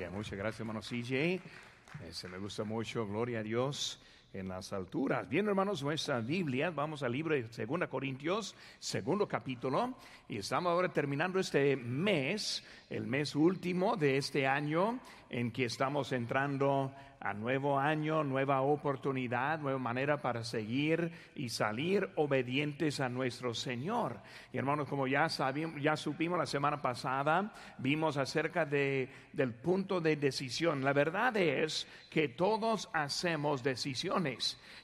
Bien, muchas gracias, hermano CJ. Eh, se me gusta mucho, gloria a Dios en las alturas. Bien, hermanos, nuestra Biblia, vamos al libro de 2 Corintios, segundo capítulo, y estamos ahora terminando este mes, el mes último de este año, en que estamos entrando a nuevo año, nueva oportunidad, nueva manera para seguir y salir obedientes a nuestro Señor. Y hermanos, como ya sabíamos, ya supimos la semana pasada, vimos acerca de, del punto de decisión. La verdad es que todos hacemos decisiones.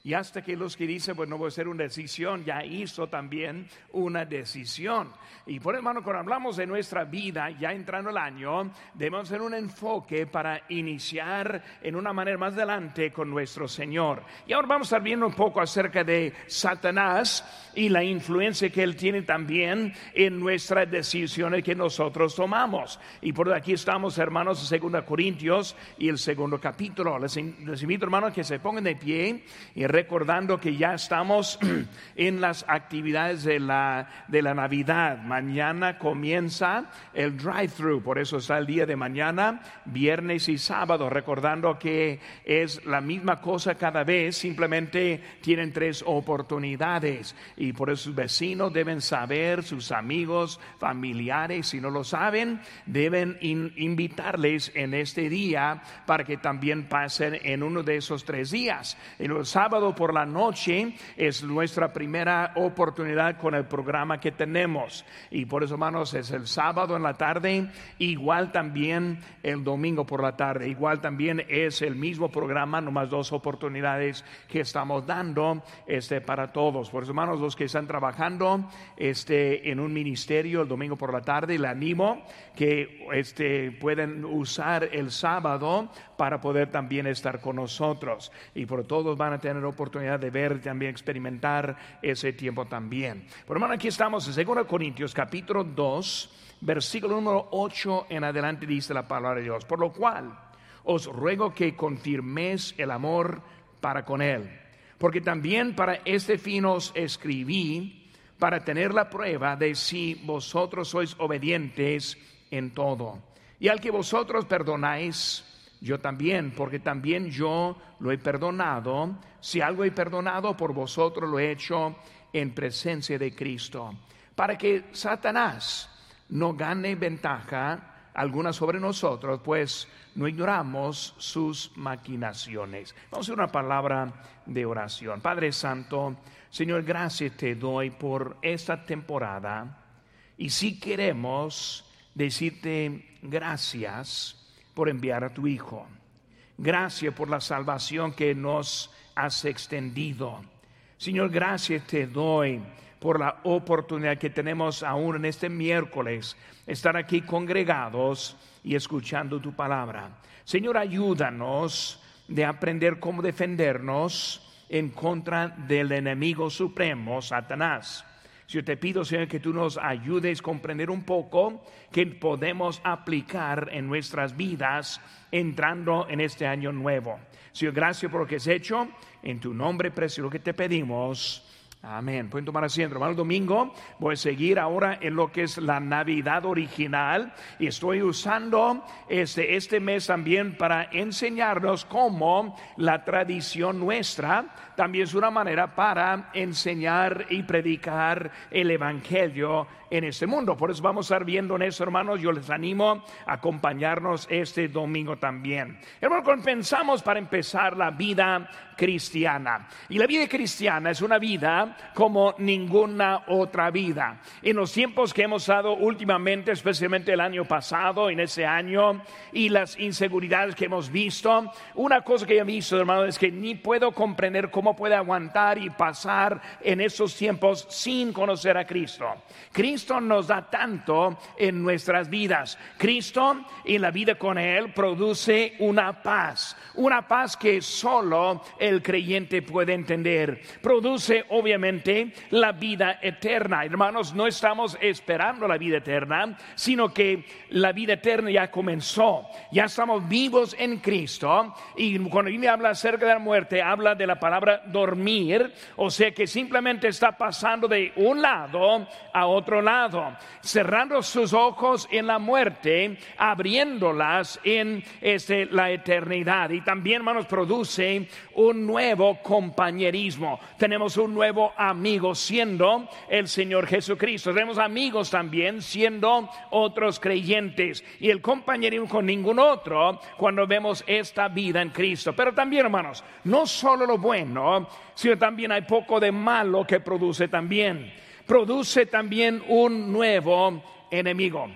Y hasta que los que dicen, pues no voy a hacer una decisión, ya hizo también una decisión. Y por hermano, cuando hablamos de nuestra vida, ya entrando el año, debemos hacer un enfoque para iniciar en una manera más adelante con nuestro Señor. Y ahora vamos a estar viendo un poco acerca de Satanás y la influencia que él tiene también en nuestras decisiones que nosotros tomamos. Y por aquí estamos, hermanos, en 2 Corintios y el segundo capítulo. Les, invito, hermanos, que se pongan de pie y recordando que ya estamos en las actividades de la, de la Navidad. Mañana comienza el drive-thru, por eso está el día de mañana, viernes y sábado, recordando que es la misma cosa cada vez, simplemente tienen tres oportunidades y por eso sus vecinos deben saber, sus amigos, familiares, si no lo saben, deben invitarles en este día para que también pasen en uno de esos tres días. El sábado por la noche es nuestra primera oportunidad con el programa que tenemos y por eso hermanos es el sábado en la tarde, igual también el domingo por la tarde, igual también es el mismo programa, nomás dos oportunidades que estamos dando este, para todos. Por eso, hermanos, los que están trabajando este, en un ministerio el domingo por la tarde, le animo que este, pueden usar el sábado para poder también estar con nosotros. Y por van a tener oportunidad de ver, también experimentar ese tiempo también. Por hermano, aquí estamos en 2 Corintios capítulo 2, versículo número 8 en adelante dice la palabra de Dios. Por lo cual os ruego que confirméis el amor para con él. Porque también para este fin os escribí, para tener la prueba de si vosotros sois obedientes en todo. Y al que vosotros perdonáis, yo también, porque también yo lo he perdonado. Si algo he perdonado por vosotros, lo he hecho en presencia de Cristo. Para que Satanás no gane ventaja alguna sobre nosotros, pues no ignoramos sus maquinaciones. Vamos a hacer una palabra de oración. Padre Santo, Señor, gracias te doy por esta temporada y si queremos decirte gracias por enviar a tu Hijo. Gracias por la salvación que nos has extendido. Señor, gracias te doy por la oportunidad que tenemos aún en este miércoles, estar aquí congregados y escuchando tu palabra. Señor, ayúdanos de aprender cómo defendernos en contra del enemigo supremo, Satanás. Yo te pido, Señor, que tú nos ayudes a comprender un poco que podemos aplicar en nuestras vidas entrando en este año nuevo. Señor, gracias por lo que has hecho. En tu nombre precioso que te pedimos. Amén. Pueden tomar asiento. Hermano, domingo voy a seguir ahora en lo que es la Navidad original y estoy usando este, este mes también para enseñarnos cómo la tradición nuestra también es una manera para enseñar y predicar el Evangelio en este mundo. Por eso vamos a estar viendo en eso, hermanos. Yo les animo a acompañarnos este domingo también. Hermanos, pensamos para empezar la vida cristiana. Y la vida cristiana es una vida como ninguna otra vida. En los tiempos que hemos dado últimamente, especialmente el año pasado, en ese año, y las inseguridades que hemos visto, una cosa que he visto, hermanos, es que ni puedo comprender cómo puede aguantar y pasar en esos tiempos sin conocer a Cristo. Cristo nos da tanto en nuestras vidas. Cristo y la vida con Él produce una paz, una paz que solo el creyente puede entender. Produce obviamente la vida eterna. Hermanos, no estamos esperando la vida eterna, sino que la vida eterna ya comenzó. Ya estamos vivos en Cristo. Y cuando me habla acerca de la muerte, habla de la palabra dormir, o sea que simplemente está pasando de un lado a otro lado, cerrando sus ojos en la muerte, abriéndolas en este, la eternidad. Y también, hermanos, produce un nuevo compañerismo. Tenemos un nuevo amigo siendo el Señor Jesucristo. Tenemos amigos también siendo otros creyentes. Y el compañerismo con ningún otro cuando vemos esta vida en Cristo. Pero también, hermanos, no solo lo bueno, sino también hay poco de malo que produce también. Produce también un nuevo enemigo.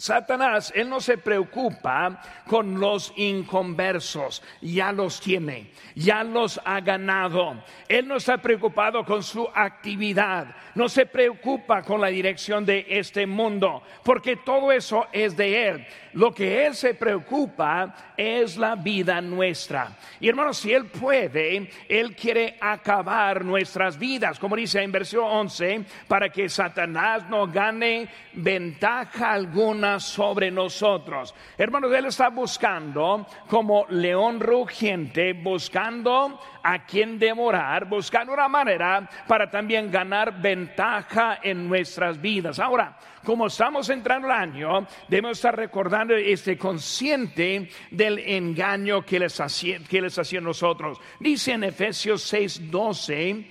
Satanás, él no se preocupa con los inconversos, ya los tiene, ya los ha ganado. Él no está preocupado con su actividad, no se preocupa con la dirección de este mundo, porque todo eso es de él. Lo que Él se preocupa es la vida nuestra. Y hermanos, si Él puede, Él quiere acabar nuestras vidas, como dice en versículo 11, para que Satanás no gane ventaja alguna sobre nosotros. Hermanos, Él está buscando como león rugiente, buscando a quien devorar, buscando una manera para también ganar ventaja en nuestras vidas. Ahora, como estamos entrando al año, debemos estar recordando este consciente del engaño que les hacía, que nosotros. Dice en Efesios 6, 12,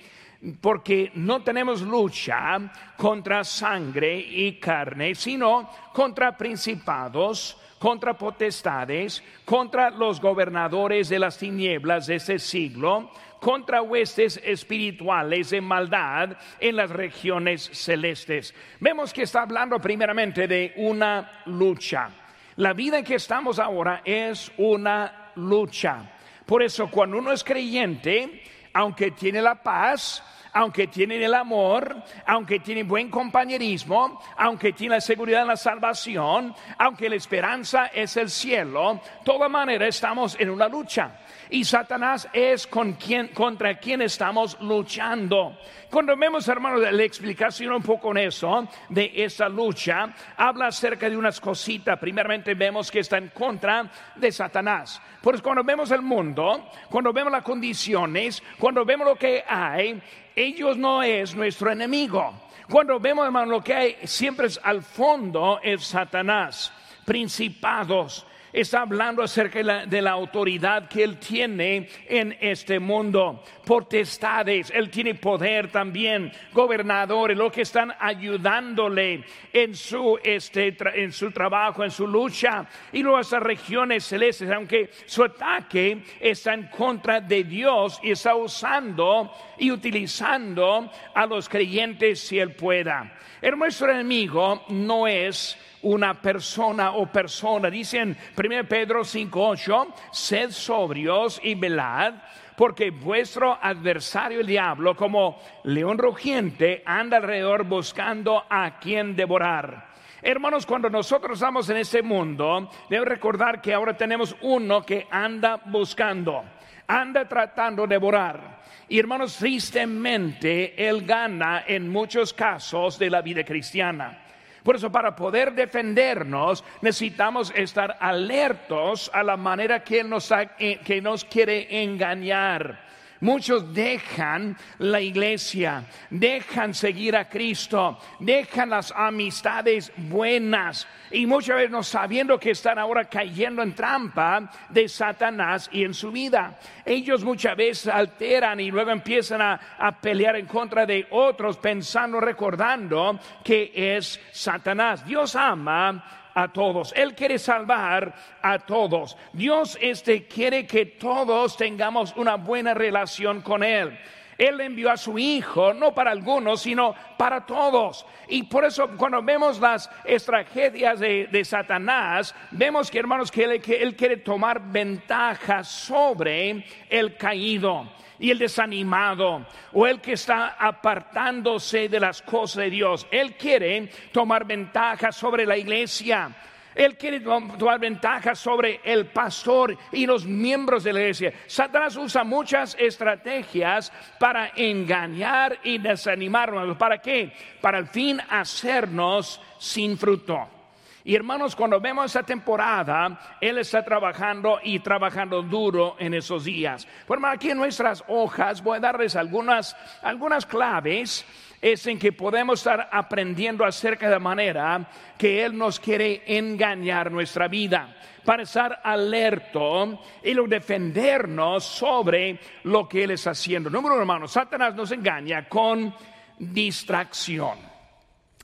porque no tenemos lucha contra sangre y carne, sino contra principados contra potestades, contra los gobernadores de las tinieblas de este siglo, contra huestes espirituales de maldad en las regiones celestes. Vemos que está hablando primeramente de una lucha. La vida en que estamos ahora es una lucha. Por eso cuando uno es creyente, aunque tiene la paz, aunque tienen el amor, aunque tienen buen compañerismo, aunque tienen la seguridad en la salvación, aunque la esperanza es el cielo, de toda manera estamos en una lucha. Y Satanás es con quien, contra quien estamos luchando. Cuando vemos, hermanos, la explicación un poco en eso, de esa lucha, habla acerca de unas cositas. Primeramente vemos que está en contra de Satanás. Pues cuando vemos el mundo, cuando vemos las condiciones, cuando vemos lo que hay, ellos no es nuestro enemigo. Cuando vemos, hermano, lo que hay siempre es al fondo es Satanás, principados, está hablando acerca de la, autoridad que él tiene en este mundo. Potestades, él tiene poder también, gobernadores, lo que están ayudándole en su, este, en su trabajo, en su lucha. Y luego esas regiones celestes, aunque su ataque está en contra de Dios y está usando y utilizando a los creyentes si él pueda. El nuestro enemigo no es una persona o persona. Dicen 1 Pedro 5:8, sed sobrios y velad, porque vuestro adversario el diablo, como león rugiente, anda alrededor buscando a quien devorar. Hermanos, cuando nosotros estamos en este mundo, debemos recordar que ahora tenemos uno que anda buscando, anda tratando de devorar. Y hermanos, tristemente, Él gana en muchos casos de la vida cristiana. Por eso para poder defendernos necesitamos estar alertos a la manera que nos, eh, que nos quiere engañar. Muchos dejan la iglesia, dejan seguir a Cristo, dejan las amistades buenas y muchas veces no sabiendo que están ahora cayendo en trampa de Satanás y en su vida. Ellos muchas veces alteran y luego empiezan a, a pelear en contra de otros pensando, recordando que es Satanás. Dios ama a todos. Él quiere salvar a todos. Dios este quiere que todos tengamos una buena relación con Él. Él envió a su Hijo, no para algunos, sino para todos. Y por eso cuando vemos las tragedias de, Satanás, vemos que hermanos, que él, que él quiere tomar ventaja sobre el caído y el desanimado o el que está apartándose de las cosas de Dios. Él quiere tomar ventaja sobre la iglesia. Él quiere tomar ventaja sobre el pastor y los miembros de la iglesia. Satanás usa muchas estrategias para engañar y desanimarnos. ¿Para qué? Para al fin hacernos sin fruto. Y hermanos, cuando vemos esa temporada, Él está trabajando y trabajando duro en esos días. Bueno, aquí en nuestras hojas voy a darles algunas, algunas claves es en que podemos estar aprendiendo acerca de la manera que Él nos quiere engañar nuestra vida, para estar alerto y defendernos sobre lo que Él está haciendo. Número uno, hermano, Satanás nos engaña con distracción.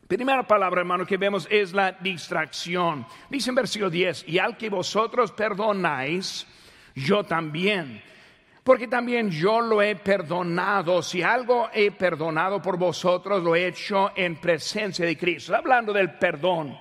Primera palabra, hermano, que vemos es la distracción. Dice en versículo 10, y al que vosotros perdonáis, yo también porque también yo lo he perdonado. Si algo he perdonado por vosotros, lo he hecho en presencia de Cristo. Hablando del perdón.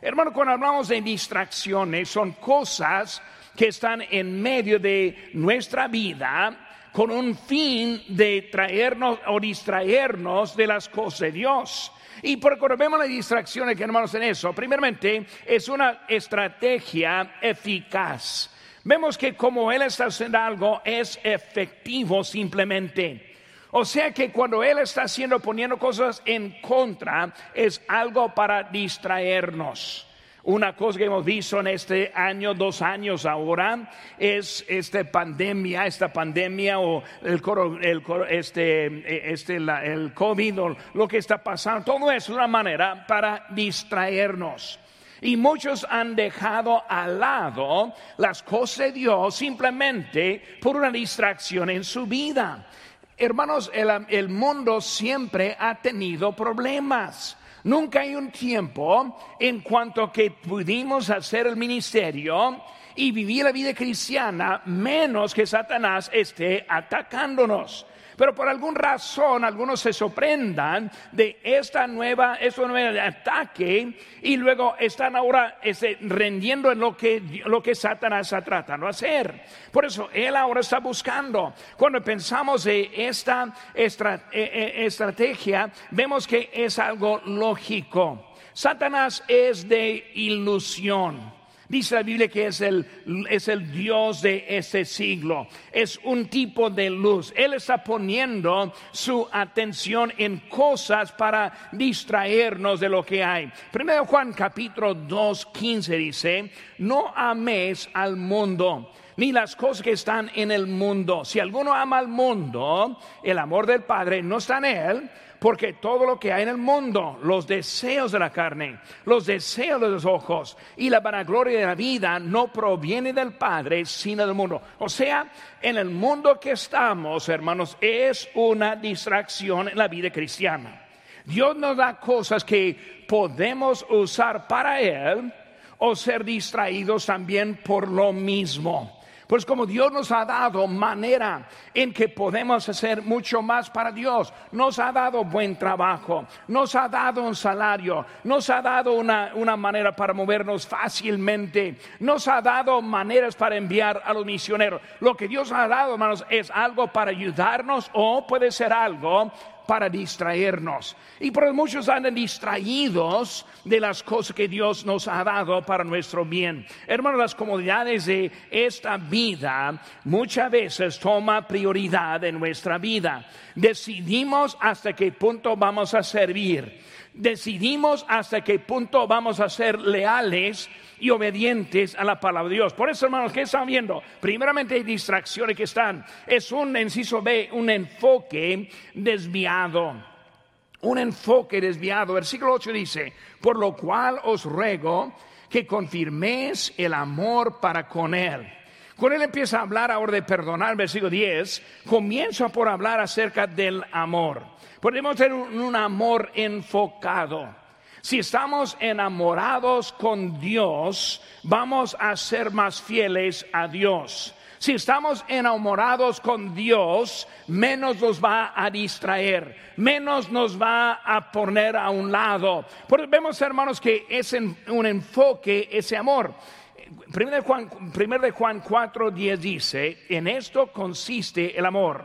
Hermano, cuando hablamos de distracciones, son cosas que están en medio de nuestra vida con un fin de traernos o distraernos de las cosas de Dios. Y vemos las distracciones que hermanos en eso, primeramente es una estrategia eficaz vemos que como Él está haciendo algo es efectivo simplemente. O sea que cuando Él está haciendo, poniendo cosas en contra, es algo para distraernos. Una cosa que hemos visto en este año, dos años ahora, es esta pandemia, esta pandemia o el, el, este, este, el COVID o lo que está pasando. Todo es una manera para distraernos. Y muchos han dejado al lado las cosas de Dios simplemente por una distracción en su vida. Hermanos, el, mundo siempre ha tenido problemas. Nunca hay un tiempo en cuanto que pudimos hacer el ministerio y vivir la vida cristiana menos que Satanás esté atacándonos. Pero por alguna razón algunos se sorprendan de esta nueva, este nuevo ataque y luego están ahora este, rendiendo en lo que, lo que Satanás está tratando de hacer. Por eso él ahora está buscando. Cuando pensamos de esta e, e, estrategia, vemos que es algo lógico. Satanás es de ilusión. Dice la Biblia que es el, es el Dios de este siglo. Es un tipo de luz. Él está poniendo su atención en cosas para distraernos de lo que hay. Primero Juan capítulo 2, 15 dice, no ames al mundo ni las cosas que están en el mundo. Si alguno ama al mundo, el amor del Padre no está en él porque todo lo que hay en el mundo, los deseos de la carne, los deseos de los ojos y la vanagloria de la vida no proviene del Padre, sino del mundo. O sea, en el mundo que estamos, hermanos, es una distracción en la vida cristiana. Dios nos da cosas que podemos usar para Él o ser distraídos también por lo mismo. Pues como Dios nos ha dado manera en que podemos hacer mucho más para Dios, nos ha dado buen trabajo, nos ha dado un salario, nos ha dado una, una manera para movernos fácilmente, nos ha dado maneras para enviar a los misioneros. Lo que Dios ha dado, hermanos, es algo para ayudarnos o puede ser algo para distraernos. Y por muchos andan distraídos de las cosas que Dios nos ha dado para nuestro bien. Hermanos, las comodidades de esta vida muchas veces toma prioridad en nuestra vida. Decidimos hasta qué punto vamos a servir. Decidimos hasta qué punto vamos a ser leales y obedientes a la palabra de Dios. Por eso, hermanos, ¿qué están viendo? Primeramente hay distracciones que están. Es un, inciso B, un enfoque desviado. Un enfoque desviado. Versículo 8 dice, por lo cual os ruego que confirméis el amor para con él. Cuando él empieza a hablar ahora de perdonar, versículo 10, comienza por hablar acerca del amor. Podemos tener un amor enfocado. Si estamos enamorados con Dios, vamos a ser más fieles a Dios. Si estamos enamorados con Dios, menos nos va a distraer, menos nos va a poner a un lado. Porque vemos, hermanos, que es un enfoque ese amor. Primero de Juan, primer de Juan 4, 10 dice, en esto consiste el amor,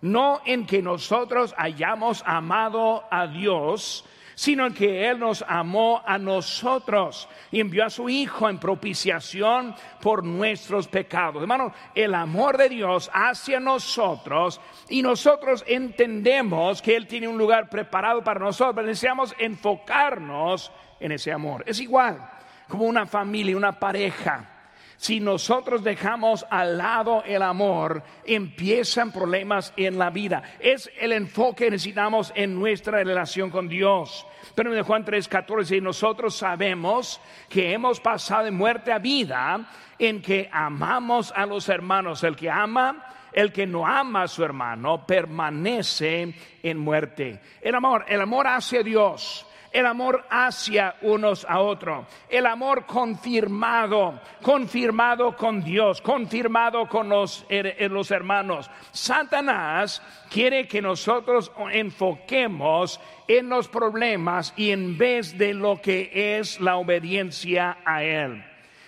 no en que nosotros hayamos amado a Dios, sino que Él nos amó a nosotros y envió a su Hijo en propiciación por nuestros pecados. Hermano, el amor de Dios hacia nosotros y nosotros entendemos que Él tiene un lugar preparado para nosotros, necesitamos enfocarnos en ese amor. Es igual como una familia, una pareja. Si nosotros dejamos al lado el amor, empiezan problemas en la vida. Es el enfoque que necesitamos en nuestra relación con Dios. Pero en Juan 3:14 nosotros sabemos que hemos pasado de muerte a vida en que amamos a los hermanos. El que ama, el que no ama a su hermano, permanece en muerte. El amor, el amor hacia Dios el amor hacia unos a otros, el amor confirmado, confirmado con Dios, confirmado con los, los hermanos. Satanás quiere que nosotros enfoquemos en los problemas y en vez de lo que es la obediencia a Él.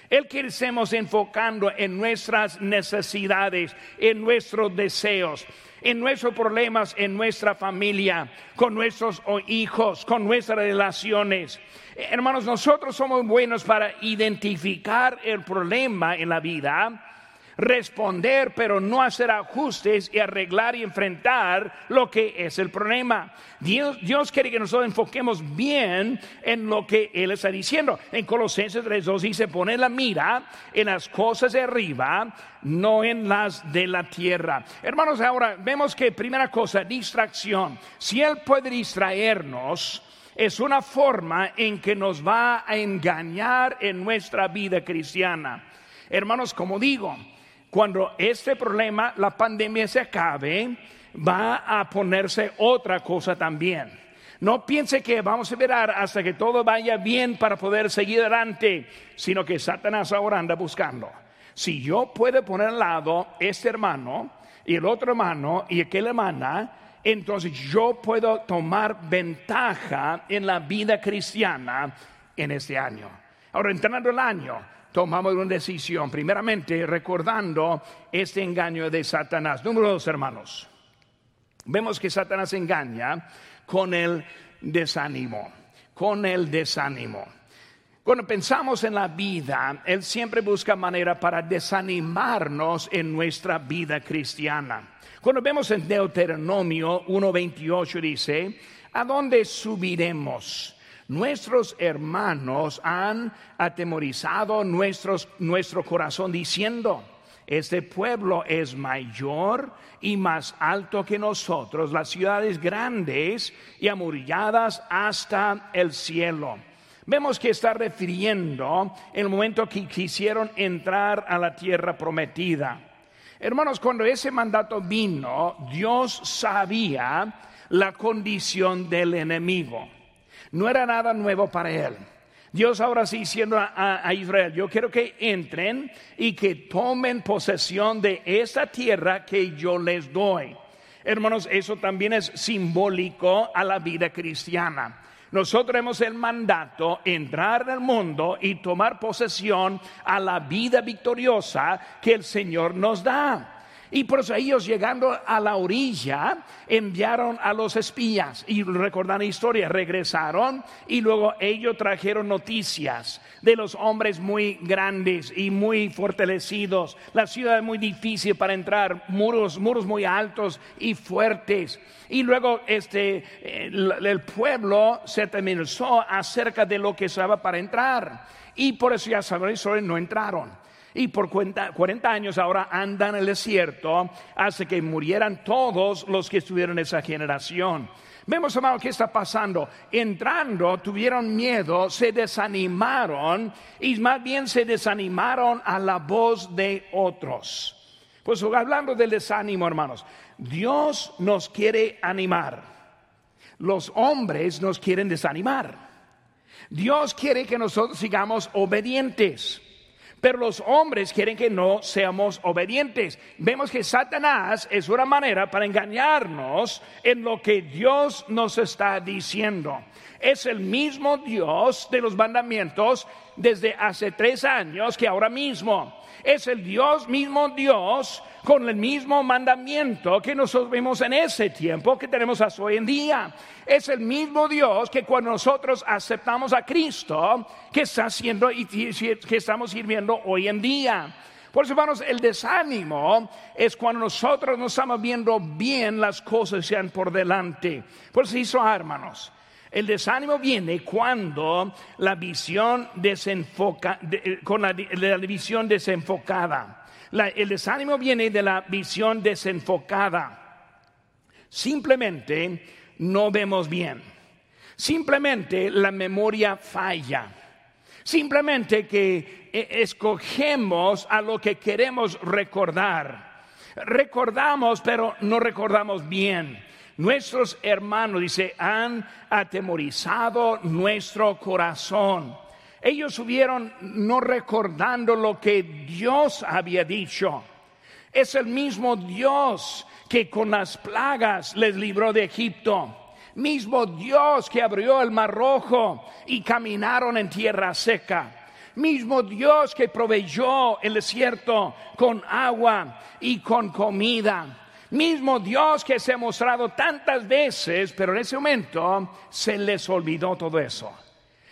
Él quiere estemos enfocando en nuestras necesidades, en nuestros deseos en nuestros problemas, en nuestra familia, con nuestros hijos, con nuestras relaciones. Hermanos, nosotros somos buenos para identificar el problema en la vida responder, pero no hacer ajustes y arreglar y enfrentar lo que es el problema. Dios, quiere que nosotros enfoquemos bien en lo que Él está diciendo. En Colosenses 3.2 dice, pone la mira en las cosas de arriba, no en las de la tierra. Hermanos, ahora vemos que primera cosa, distracción. Si Él puede distraernos, es una forma en que nos va a engañar en nuestra vida cristiana. Hermanos, como digo, cuando este problema, la pandemia se acabe, va a ponerse otra cosa también. No piense que vamos a esperar hasta que todo vaya bien para poder seguir adelante, sino que Satanás ahora anda buscando. Si yo puedo poner al lado este hermano y el otro hermano y aquella hermana, entonces yo puedo tomar ventaja en la vida cristiana en este año. Ahora, entrando el año, tomamos una decisión, primeramente recordando este engaño de Satanás. Número dos, hermanos. Vemos que Satanás engaña con el desánimo, con el desánimo. Cuando pensamos en la vida, Él siempre busca manera para desanimarnos en nuestra vida cristiana. Cuando vemos en Deuteronomio 1.28 dice, ¿a dónde subiremos? Nuestros hermanos han atemorizado nuestro corazón diciendo, este pueblo es mayor y más alto que nosotros, las ciudades grandes y amuralladas hasta el cielo. Vemos que está refiriendo el momento que quisieron entrar a la tierra prometida. Hermanos, cuando ese mandato vino, Dios sabía la condición del enemigo. No era nada nuevo para él. Dios ahora sí diciendo a, Israel, yo quiero que entren y que tomen posesión de esa tierra que yo les doy. Hermanos, eso también es simbólico a la vida cristiana. Nosotros tenemos el mandato entrar en el mundo y tomar posesión a la vida victoriosa que el Señor nos da. Y por eso ellos llegando a la orilla enviaron a los espías y recordan la historia, regresaron y luego ellos trajeron noticias de los hombres muy grandes y muy fortalecidos. La ciudad muy difícil para entrar, muros, muros muy altos y fuertes. Y luego este, el, el pueblo se temerizó acerca de lo que estaba para entrar. Y por eso ya saben, no entraron y por 40 años ahora andan en el desierto hasta que murieran todos los que estuvieron en esa generación. Vemos, hermano, qué está pasando. Entrando, tuvieron miedo, se desanimaron y más bien se desanimaron a la voz de otros. Pues hablando del desánimo, hermanos, Dios nos quiere animar. Los hombres nos quieren desanimar. Dios quiere que nosotros sigamos obedientes. Pero los hombres quieren que no seamos obedientes. Vemos que Satanás es una manera para engañarnos en lo que Dios nos está diciendo. Es el mismo Dios de los mandamientos desde hace tres años que ahora mismo. Es el Dios mismo Dios con el mismo mandamiento que nosotros vimos en ese tiempo que tenemos hasta hoy en día. Es el mismo Dios que cuando nosotros aceptamos a Cristo, que está haciendo y que estamos sirviendo hoy en día. Por eso, hermanos, el desánimo es cuando nosotros no estamos viendo bien las cosas sean por delante. Por eso hizo, hermanos. El desánimo viene cuando la visión desenfoca, eh, con la, visión desenfocada. el desánimo viene de la visión desenfocada. Simplemente no vemos bien. Simplemente la memoria falla. Simplemente que eh, escogemos a lo que queremos recordar. Recordamos, pero no recordamos bien. Nuestros hermanos, dice, han atemorizado nuestro corazón. Ellos subieron no recordando lo que Dios había dicho. Es el mismo Dios que con las plagas les libró de Egipto. Mismo Dios que abrió el mar rojo y caminaron en tierra seca mismo Dios que proveyó el desierto con agua y con comida. Mismo Dios que se ha mostrado tantas veces, pero en ese momento se les olvidó todo eso.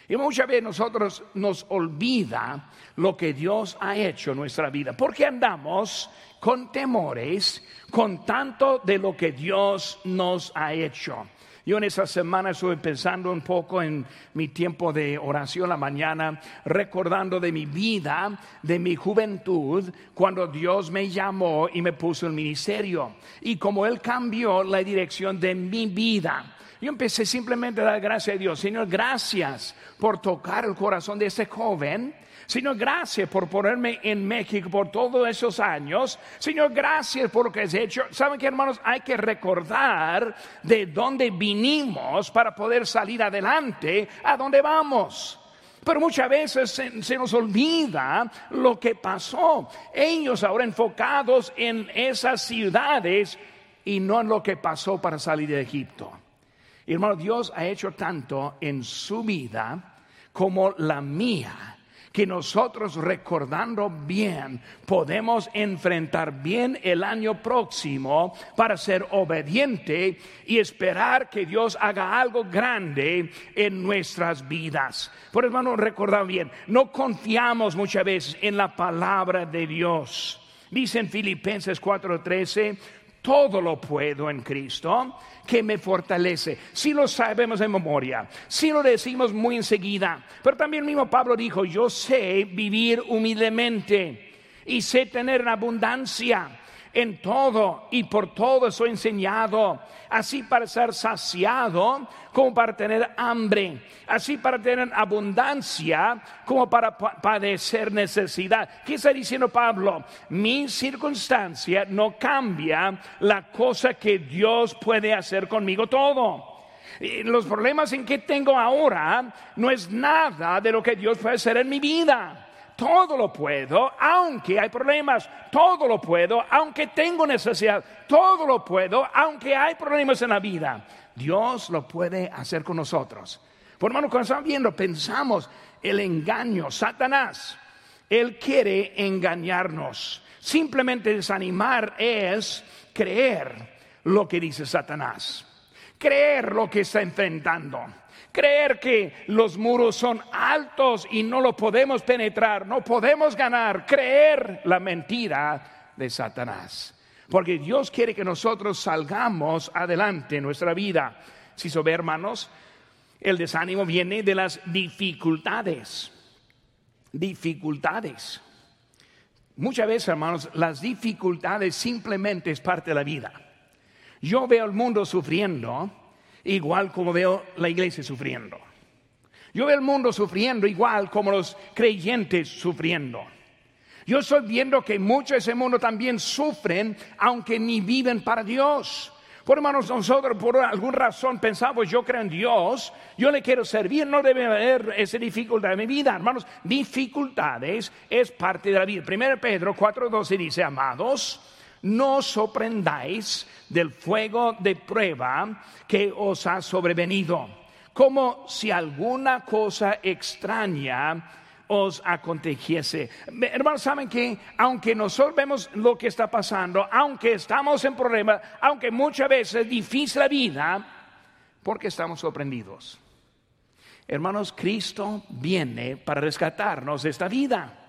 Y muchas veces nosotros nos olvida lo que Dios ha hecho en nuestra vida, porque andamos con temores, con tanto de lo que Dios nos ha hecho. Yo en esa semana estuve pensando un poco en mi tiempo de oración la mañana, recordando de mi vida, de mi juventud, cuando Dios me llamó y me puso en ministerio. Y como Él cambió la dirección de mi vida. Yo empecé simplemente a dar gracias a Dios. Señor, gracias por tocar el corazón de ese joven Señor, gracias por ponerme en México por todos esos años. Señor, gracias por lo que has hecho. Saben que hermanos, hay que recordar de dónde vinimos para poder salir adelante a dónde vamos. Pero muchas veces se, se, nos olvida lo que pasó. Ellos ahora enfocados en esas ciudades y no en lo que pasó para salir de Egipto. Y hermano, Dios ha hecho tanto en su vida como la mía que nosotros recordando bien podemos enfrentar bien el año próximo para ser obediente y esperar que Dios haga algo grande en nuestras vidas. Por hermano, recordar bien, no confiamos muchas veces en la palabra de Dios. Dice en Filipenses 4:13, todo lo puedo en Cristo que me fortalece. Si lo sabemos de memoria, si lo decimos muy enseguida, pero también mismo Pablo dijo, yo sé vivir humildemente y sé tener abundancia en todo y por todo soy enseñado, así para ser saciado como para tener hambre, así para tener abundancia como para padecer necesidad. ¿Qué está diciendo Pablo? Mi circunstancia no cambia la cosa que Dios puede hacer conmigo todo. los problemas en que tengo ahora no es nada de lo que Dios puede hacer en mi vida todo lo puedo, aunque hay problemas, todo lo puedo, aunque tengo necesidad, todo lo puedo, aunque hay problemas en la vida. Dios lo puede hacer con nosotros. Por hermano, cuando estamos viendo, pensamos el engaño, Satanás, él quiere engañarnos. Simplemente desanimar es creer lo que dice Satanás, creer lo que está enfrentando creer que los muros son altos y no lo podemos penetrar, no podemos ganar, creer la mentira de Satanás. Porque Dios quiere que nosotros salgamos adelante en nuestra vida. Si so hermanos, el desánimo viene de las dificultades. Dificultades. Muchas veces, hermanos, las dificultades simplemente es parte de la vida. Yo veo el mundo sufriendo igual como veo la iglesia sufriendo. Yo veo el mundo sufriendo igual como los creyentes sufriendo. Yo estoy viendo que muchos de ese mundo también sufren, aunque ni viven para Dios. Por hermanos, nosotros por alguna razón pensamos, yo creo en Dios, yo le quiero servir, no debe haber esa dificultad en mi vida. Hermanos, dificultades es parte de la vida. Primero Pedro 4.12 dice, amados, no sorprendáis del fuego de prueba que os ha sobrevenido, como si alguna cosa extraña os aconteciese. Hermanos, saben que aunque nosotros vemos lo que está pasando, aunque estamos en problemas, aunque muchas veces es difícil la vida, porque estamos sorprendidos. Hermanos, Cristo viene para rescatarnos de esta vida.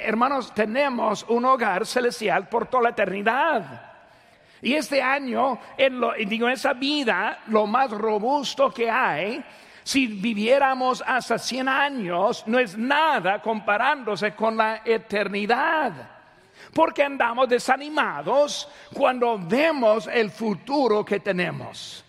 Hermanos, tenemos un hogar celestial por toda la eternidad. Y este año, en, digo, en esa vida, lo más robusto que hay, si viviéramos hasta 100 años, no es nada comparándose con la eternidad. Porque andamos desanimados cuando vemos el futuro que tenemos.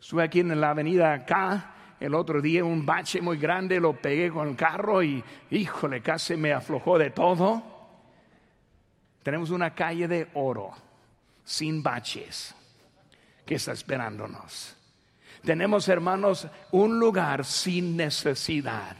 Estuve aquí en la avenida acá el otro día, un bache muy grande, lo pegué con el carro y, híjole, casi me aflojó de todo. Tenemos una calle de oro, sin baches, que está esperándonos. Tenemos, hermanos, un lugar sin necesidad.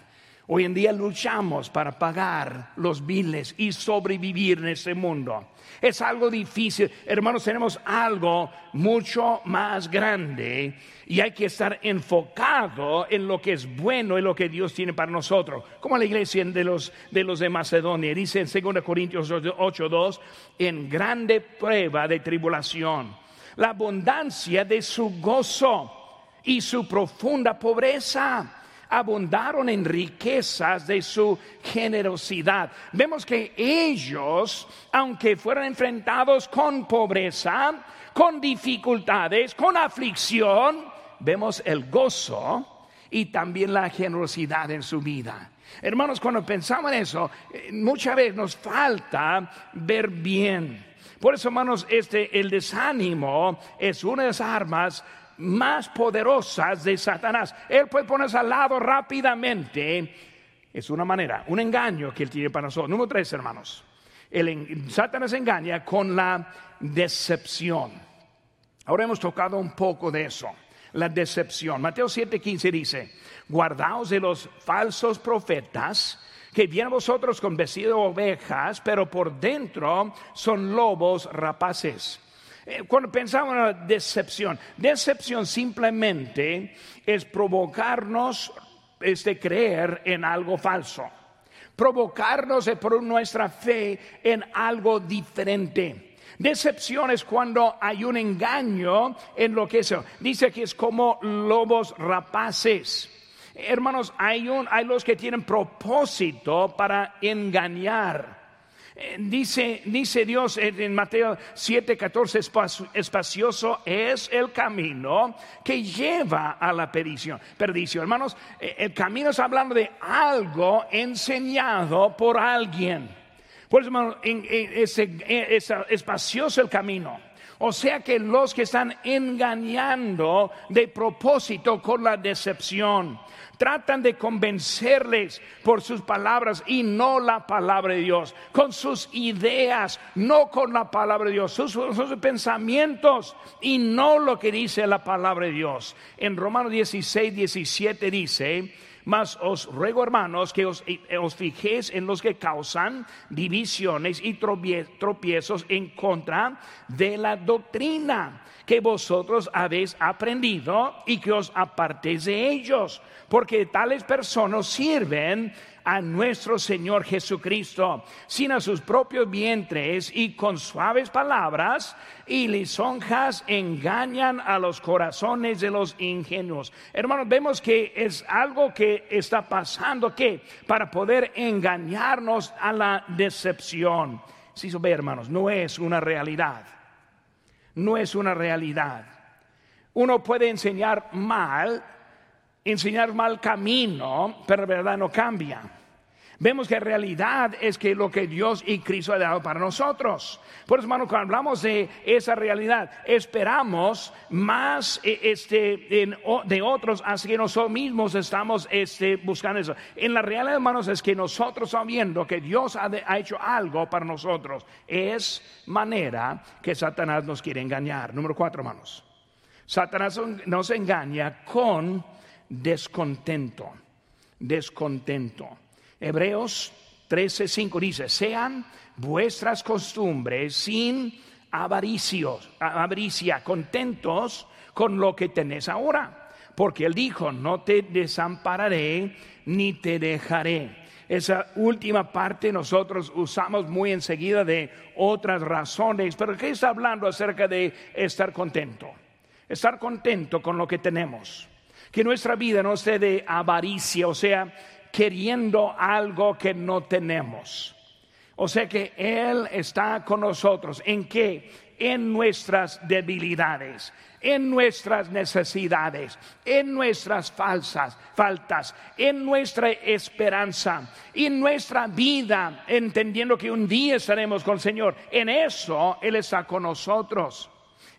Hoy en día luchamos para pagar los biles y sobrevivir en este mundo. Es algo difícil. Hermanos, tenemos algo mucho más grande y hay que estar enfocado en lo que es bueno y lo que Dios tiene para nosotros. Como la iglesia de los de, los de Macedonia dice en 2 Corintios 8:2, en grande prueba de tribulación, la abundancia de su gozo y su profunda pobreza abundaron en riquezas de su generosidad. Vemos que ellos, aunque fueron enfrentados con pobreza, con dificultades, con aflicción, vemos el gozo y también la generosidad en su vida. Hermanos, cuando pensamos en eso, eh, muchas veces nos falta ver bien. Por eso, hermanos, este, el desánimo es una de las armas más poderosas de Satanás. Él puede ponerse al lado rápidamente. Es una manera, un engaño que él tiene para nosotros. Número tres, hermanos. El, Satanás engaña con la decepción. Ahora hemos tocado un poco de eso, la decepción. Mateo 7:15 dice, guardaos de los falsos profetas que vienen a vosotros con vestido de ovejas, pero por dentro son lobos rapaces. Eh, cuando pensamos en la decepción, decepción simplemente es provocarnos este, creer en algo falso, provocarnos por nuestra fe en algo diferente. Decepción es cuando hay un engaño en lo que es. Dice que es como lobos rapaces. Hermanos, hay, un, hay los que tienen propósito para engañar. Dice, dice Dios en Mateo 7, 14, espacioso es el camino que lleva a la perdición. perdición. Hermanos, eh, el camino está hablando de algo enseñado por alguien. Por eso, hermanos, es, es espacioso el camino. O sea que los que están engañando de propósito con la decepción, tratan de convencerles por sus palabras y no la palabra de Dios, con sus ideas, no con la palabra de Dios, sus, pensamientos y no lo que dice la palabra de Dios. En Romanos 16, 17 dice, mas os ruego, hermanos, que os, os, fijéis en los que causan divisiones y tropiezos en contra de la doctrina que vosotros habéis aprendido y que os apartéis de ellos porque tales personas sirven a nuestro Señor Jesucristo, sin a sus propios vientres y con suaves palabras y lisonjas engañan a los corazones de los ingenuos. Hermanos, vemos que es algo que está pasando que para poder engañarnos a la decepción. Si sí, ve, hermanos, no es una realidad. No es una realidad. Uno puede enseñar mal enseñar mal camino, pero la verdad no cambia. Vemos que la realidad es que lo que Dios y Cristo ha dado para nosotros. Por eso, hermano, cuando hablamos de esa realidad, esperamos más eh, este, de otros, así que nosotros mismos estamos este, buscando eso. En la realidad, hermanos, es que nosotros estamos viendo que Dios ha hecho algo para nosotros. Es manera que Satanás nos quiere engañar. Número cuatro, hermanos. Satanás nos engaña con descontento, descontento. Hebreos 13:5 dice, sean vuestras costumbres sin avaricios, avaricia, contentos con lo que tenéis ahora. porque Él dijo, no te desampararé ni te dejaré. Esa última parte nosotros usamos muy enseguida de otras razones, pero ¿qué está hablando acerca de estar contento? Estar contento con lo que tenemos. Que nuestra vida no sea de avaricia, o sea, queriendo algo que no tenemos. O sea que Él está con nosotros. ¿En qué? En nuestras debilidades, en nuestras necesidades, en nuestras falsas, faltas, en nuestra esperanza, en nuestra vida, entendiendo que un día estaremos con el Señor. En eso Él está con nosotros.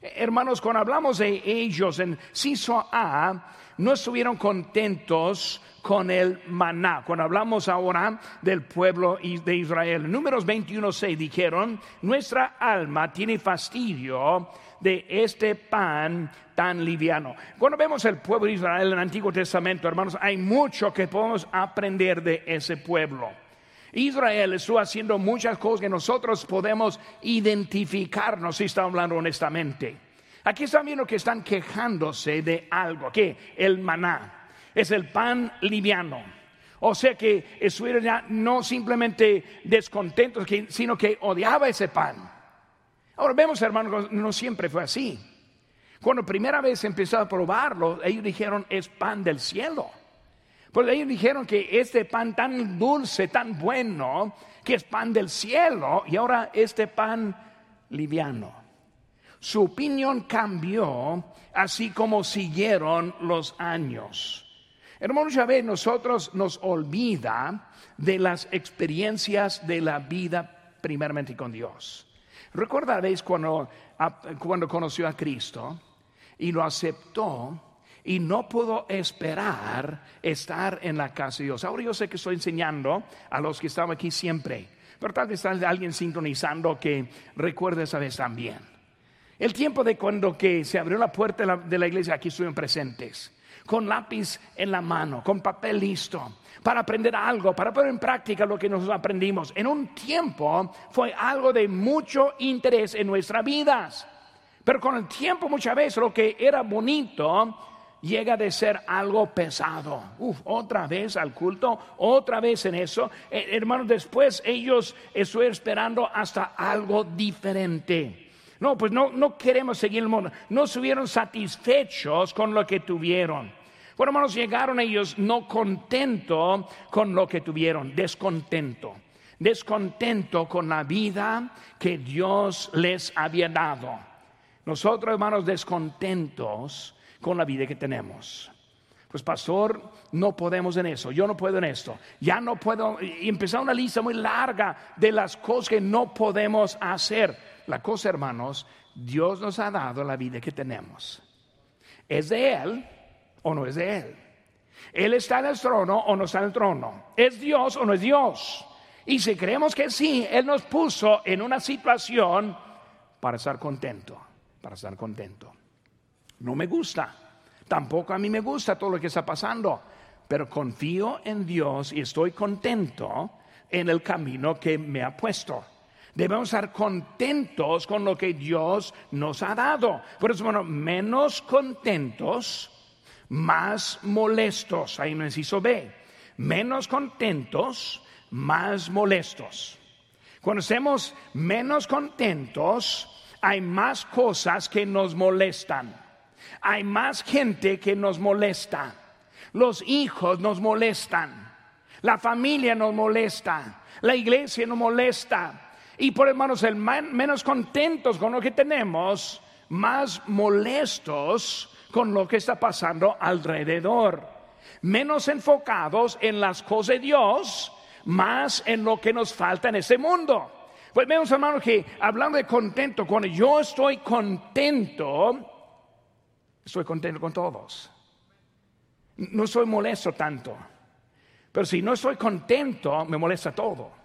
Hermanos, cuando hablamos de ellos en Ciso A, no estuvieron contentos con el maná. Cuando hablamos ahora del pueblo de Israel, números 21.6 dijeron, nuestra alma tiene fastidio de este pan tan liviano. Cuando vemos el pueblo de Israel en el Antiguo Testamento, hermanos, hay mucho que podemos aprender de ese pueblo. Israel estuvo haciendo muchas cosas que nosotros podemos identificarnos si estamos hablando honestamente. Aquí están viendo que están quejándose de algo, que el maná es el pan liviano. O sea que estuvieron ya no simplemente descontentos, sino que odiaba ese pan. Ahora vemos, hermanos, no siempre fue así. Cuando primera vez empezó a probarlo, ellos dijeron es pan del cielo. Pues ellos dijeron que este pan tan dulce, tan bueno, que es pan del cielo, y ahora este pan liviano. Su opinión cambió, así como siguieron los años. Hermanos, ya ven, nosotros nos olvida de las experiencias de la vida primeramente con Dios. Recordaréis cuando, cuando conoció a Cristo y lo aceptó y no pudo esperar estar en la casa de Dios. Ahora yo sé que estoy enseñando a los que están aquí siempre, pero tal vez está alguien sintonizando que recuerde esa vez también. El tiempo de cuando que se abrió la puerta de la iglesia, aquí estuvieron presentes, con lápiz en la mano, con papel listo, para aprender algo, para poner en práctica lo que nosotros aprendimos. En un tiempo fue algo de mucho interés en nuestras vidas. Pero con el tiempo muchas veces lo que era bonito llega de ser algo pesado. Uf, otra vez al culto, otra vez en eso. Eh, hermanos, después ellos estuvieron esperando hasta algo diferente. No, pues no, no queremos seguir el mundo. No estuvieron satisfechos con lo que tuvieron. Bueno, hermanos, llegaron ellos no contento con lo que tuvieron, descontento. Descontento con la vida que Dios les había dado. Nosotros, hermanos, descontentos con la vida que tenemos. Pues pastor, no podemos en eso, yo no puedo en esto, ya no puedo, y empezar una lista muy larga de las cosas que no podemos hacer. La cosa, hermanos, Dios nos ha dado la vida que tenemos. Es de Él, o no es de Él. Él está en el trono o no está en el trono. ¿Es Dios o no es Dios? Y si creemos que sí, Él nos puso en una situación para estar contento, para estar contento. No me gusta, tampoco a mí me gusta todo lo que está pasando, pero confío en Dios y estoy contento en el camino que me ha puesto. Debemos estar contentos con lo que Dios nos ha dado. Por eso, bueno, menos contentos más molestos. Ahí no inciso B. Menos contentos, más molestos. Cuando estemos menos contentos, hay más cosas que nos molestan. Hay más gente que nos molesta. Los hijos nos molestan. La familia nos molesta. La iglesia nos molesta. Y por hermanos, el menos contentos con lo que tenemos, más molestos con lo que está pasando alrededor. Menos enfocados en las cosas de Dios, más en lo que nos falta en este mundo. Pues vemos, hermanos, que hablando de contento, cuando yo estoy contento, estoy contento con todos. No soy molesto tanto. Pero si no estoy contento, me molesta todo.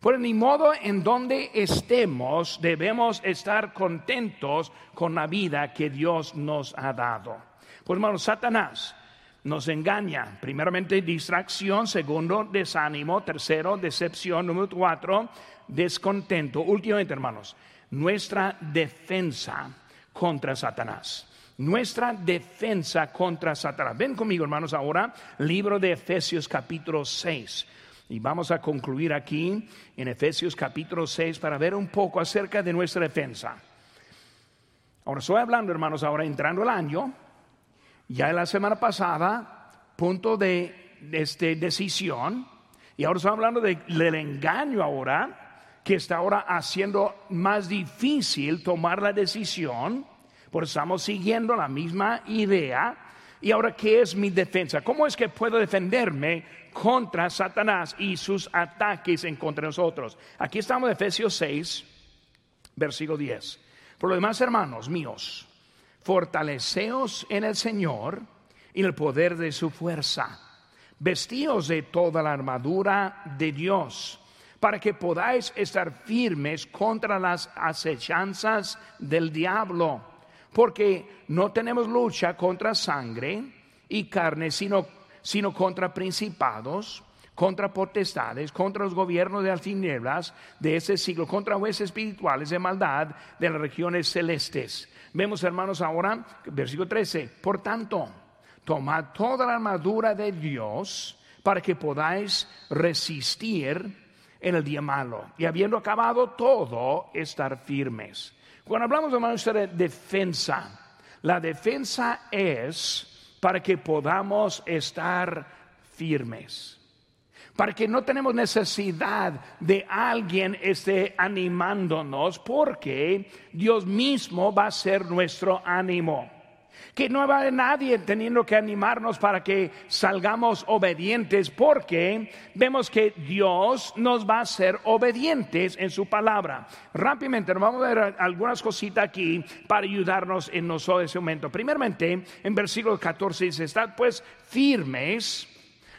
Por ni modo en donde estemos, debemos estar contentos con la vida que Dios nos ha dado. Pues hermanos, Satanás nos engaña. Primeramente, distracción. Segundo, desánimo. Tercero, decepción. Número cuatro, descontento. Últimamente, hermanos, nuestra defensa contra Satanás. nuestra defensa contra Satanás. Ven conmigo, hermanos, ahora, libro de Efesios capítulo 6. Y vamos a concluir aquí en Efesios capítulo 6 para ver un poco acerca de nuestra defensa. Ahora estoy hablando, hermanos, ahora entrando el año, ya en la semana pasada, punto de, este, decisión, y ahora estoy hablando del engaño ahora, que está ahora haciendo más difícil tomar la decisión por estamos siguiendo la misma idea. Y ahora, ¿qué es mi defensa? ¿Cómo es que puedo defenderme contra Satanás y sus ataques en contra de nosotros? Aquí estamos en Efesios 6, versículo 10. Por lo demás, hermanos míos, fortaleceos en el Señor y en el poder de su fuerza. Vestíos de toda la armadura de Dios para que podáis estar firmes contra las acechanzas del diablo porque no tenemos lucha contra sangre y carne, sino, sino contra principados, contra potestades, contra los gobiernos de las tinieblas de ese siglo, contra jueces espirituales de maldad de las regiones celestes. Vemos, hermanos, ahora, versículo 13, por tanto, tomad toda la armadura de Dios para que podáis resistir en el día malo y habiendo acabado todo, estar firmes. Cuando hablamos de defensa, la defensa es para que podamos estar firmes, para que no tenemos necesidad de alguien esté animándonos, porque Dios mismo va a ser nuestro ánimo que no va a nadie teniendo que animarnos para que salgamos obedientes, porque vemos que Dios nos va a ser obedientes en su palabra. Rápidamente, vamos a ver algunas cositas aquí para ayudarnos en nosotros ese momento. Primeramente, en versículo 14 dice, estad pues firmes,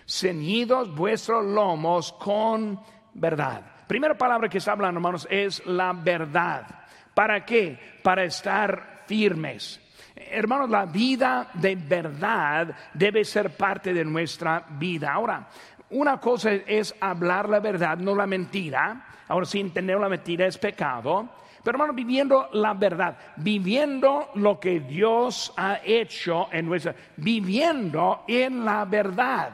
ceñidos vuestros lomos con verdad. Primera palabra que está hablando, hermanos, es la verdad. ¿Para qué? Para estar firmes. Hermanos, la vida de verdad debe ser parte de nuestra vida. Ahora, una cosa es hablar la verdad, no la mentira. Ahora, sin entender la mentira es pecado. Pero hermanos, viviendo la verdad, viviendo lo que Dios ha hecho en nuestra, viviendo en la verdad.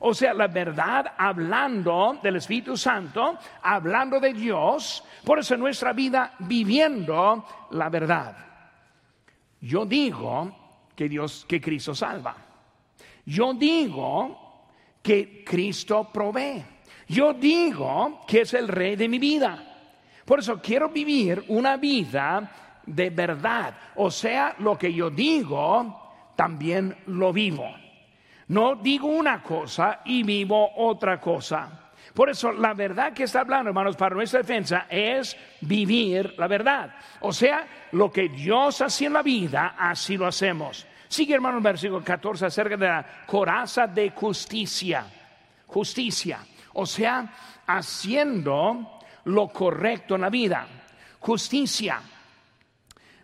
O sea, la verdad hablando del Espíritu Santo, hablando de Dios, por eso nuestra vida viviendo la verdad. Yo digo que Dios, que Cristo salva. Yo digo que Cristo provee. Yo digo que es el rey de mi vida. Por eso quiero vivir una vida de verdad. O sea, lo que yo digo, también lo vivo. No digo una cosa y vivo otra cosa. Por eso la verdad que está hablando, hermanos, para nuestra defensa es vivir la verdad. O sea, lo que Dios hace en la vida, así lo hacemos. Sigue, hermanos, versículo 14 acerca de la coraza de justicia. Justicia. O sea, haciendo lo correcto en la vida. Justicia.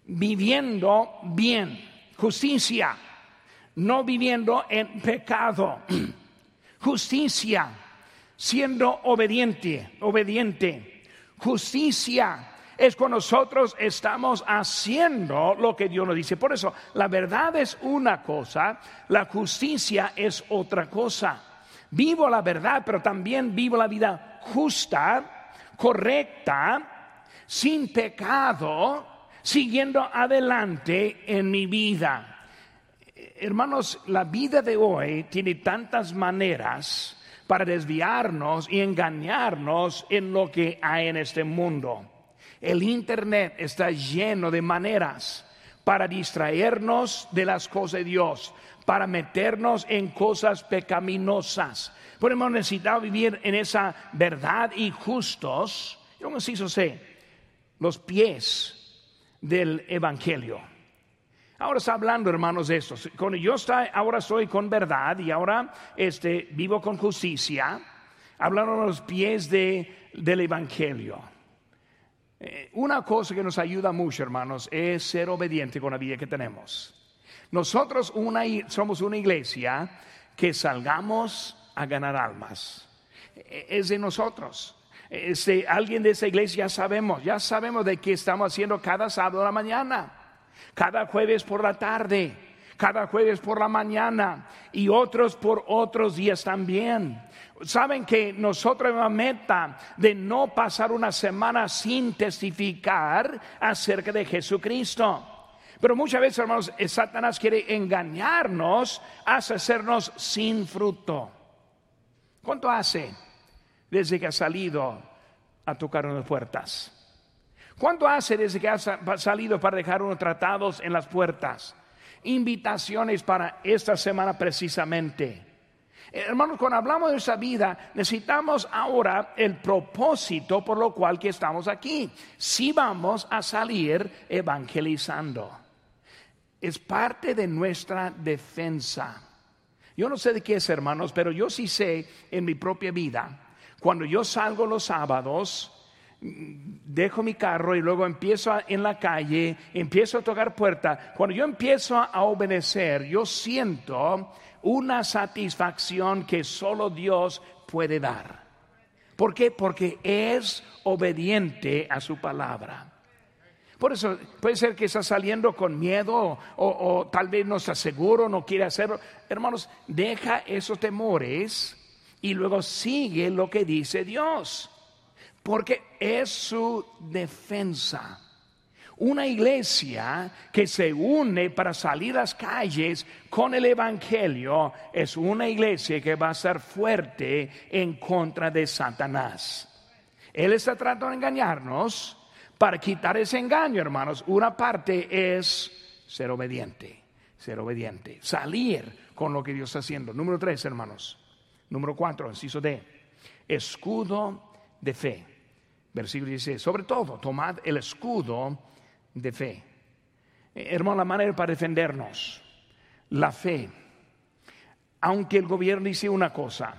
Viviendo bien. Justicia. No viviendo en pecado. Justicia siendo obediente, obediente. Justicia es cuando nosotros estamos haciendo lo que Dios nos dice. Por eso, la verdad es una cosa, la justicia es otra cosa. Vivo la verdad, pero también vivo la vida justa, correcta, sin pecado, siguiendo adelante en mi vida. Hermanos, la vida de hoy tiene tantas maneras para desviarnos y engañarnos en lo que hay en este mundo. El Internet está lleno de maneras para distraernos de las cosas de Dios, para meternos en cosas pecaminosas. Por hemos necesitado vivir en esa verdad y justos, yo necesito sé, los pies del Evangelio. Ahora está hablando, hermanos, de esto. Yo ahora estoy con verdad y ahora este, vivo con justicia, hablando a los pies de, del Evangelio. Eh, una cosa que nos ayuda mucho, hermanos, es ser obediente con la vida que tenemos. Nosotros somos una iglesia que salgamos a ganar almas. E, es de nosotros. Este, alguien de esa iglesia ya sabemos, ya sabemos de qué estamos haciendo cada sábado de la mañana. Cada jueves por la tarde, cada jueves por la mañana y otros por otros días también. Saben que nosotros la meta de no pasar una semana sin testificar acerca de Jesucristo. Pero muchas veces, hermanos, Satanás quiere engañarnos hasta hacernos sin fruto. ¿Cuánto hace desde que ha salido a tocar unas puertas? ¿Cuánto hace desde que ha salido para dejar unos tratados en las puertas? Invitaciones para esta semana precisamente. Hermanos, cuando hablamos de esa vida, necesitamos ahora el propósito por lo cual que estamos aquí. Si vamos a salir evangelizando. Es parte de nuestra defensa. Yo no sé de qué es, hermanos, pero yo sí sé en mi propia vida. Cuando yo salgo los sábados, dejo mi carro y luego empiezo en la calle, empiezo a tocar puerta. Cuando yo empiezo a obedecer, yo siento una satisfacción que solo Dios puede dar. ¿Por qué? Porque es obediente a su palabra. Por eso puede ser que está saliendo con miedo o, tal vez no está seguro, no quiere hacerlo. Hermanos, deja esos temores y luego sigue lo que dice Dios porque es su defensa. Una iglesia que se une para salir a las calles con el Evangelio es una iglesia que va a ser fuerte en contra de Satanás. Él está tratando de engañarnos. Para quitar ese engaño, hermanos, una parte es ser obediente, ser obediente, salir con lo que Dios está haciendo. Número tres, hermanos. Número cuatro, inciso D, escudo de fe. Versículo dice, sobre todo, tomad el escudo de fe. Eh, hermano, la manera para defendernos, la fe. Aunque el gobierno dice una cosa,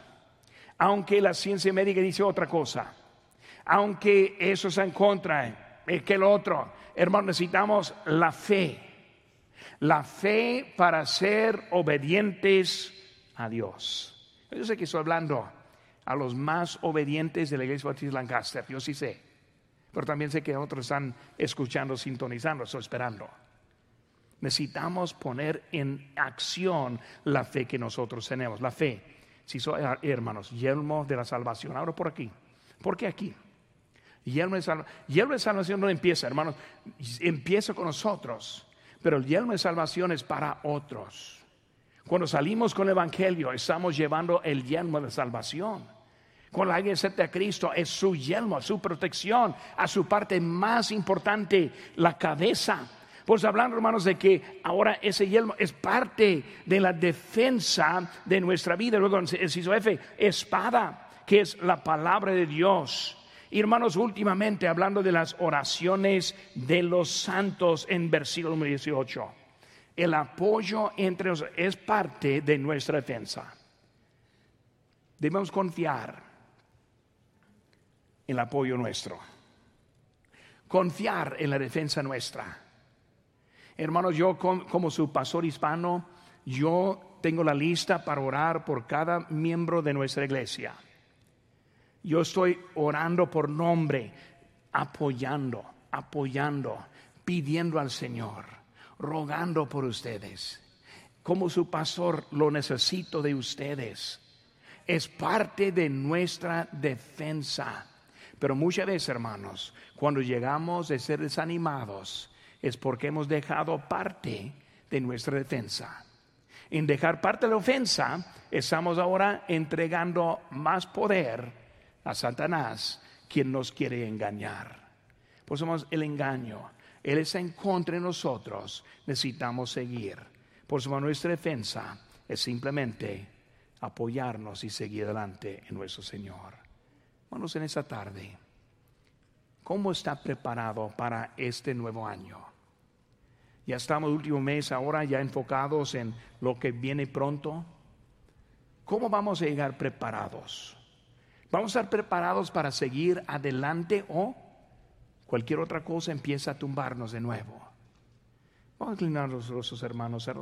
aunque la ciencia médica dice otra cosa, aunque eso está en contra, es que el otro, hermano, necesitamos la fe. La fe para ser obedientes a Dios. Yo sé que estoy hablando a los más obedientes de la iglesia bautista Lancaster. Yo sí sé. Pero también sé que otros están escuchando, sintonizando, esperando. Necesitamos poner en acción la fe que nosotros tenemos. La fe, si son hermanos, yelmo de la salvación. Ahora por aquí. ¿Por qué aquí? De, yelmo de salvación no empieza, hermanos. Empieza con nosotros. Pero el yelmo de salvación es para otros. Cuando salimos con el Evangelio, estamos llevando el yelmo de salvación. Cuando alguien acepta a Cristo es su yelmo, su protección, a su parte más importante, la cabeza. Pues hablando, hermanos, de que ahora ese yelmo es parte de la defensa de nuestra vida. Luego, el ciso F, espada, que es la palabra de Dios. Hermanos, últimamente hablando de las oraciones de los santos en versículo 18, el apoyo entre nosotros es parte de nuestra defensa. Debemos confiar el apoyo nuestro. Confiar en la defensa nuestra. Hermanos, yo como su pastor hispano, yo tengo la lista para orar por cada miembro de nuestra iglesia. Yo estoy orando por nombre, apoyando, apoyando, pidiendo al Señor, rogando por ustedes. Como su pastor lo necesito de ustedes. Es parte de nuestra defensa. Pero muchas veces, hermanos, cuando llegamos a ser desanimados, es porque hemos dejado parte de nuestra defensa. En dejar parte de la ofensa, estamos ahora entregando más poder a Satanás, quien nos quiere engañar. Pues somos el engaño. Él está en contra de nosotros. Necesitamos seguir. Por eso nuestra defensa es simplemente apoyarnos y seguir adelante en nuestro Señor. Hermanos, en esta tarde, ¿cómo está preparado para este nuevo año? Ya estamos último mes ahora ya enfocados en lo que viene pronto. ¿Cómo vamos a llegar preparados? ¿Vamos a estar preparados para seguir adelante o cualquier otra cosa empieza a tumbarnos de nuevo? Vamos a inclinar los rostros, hermanos.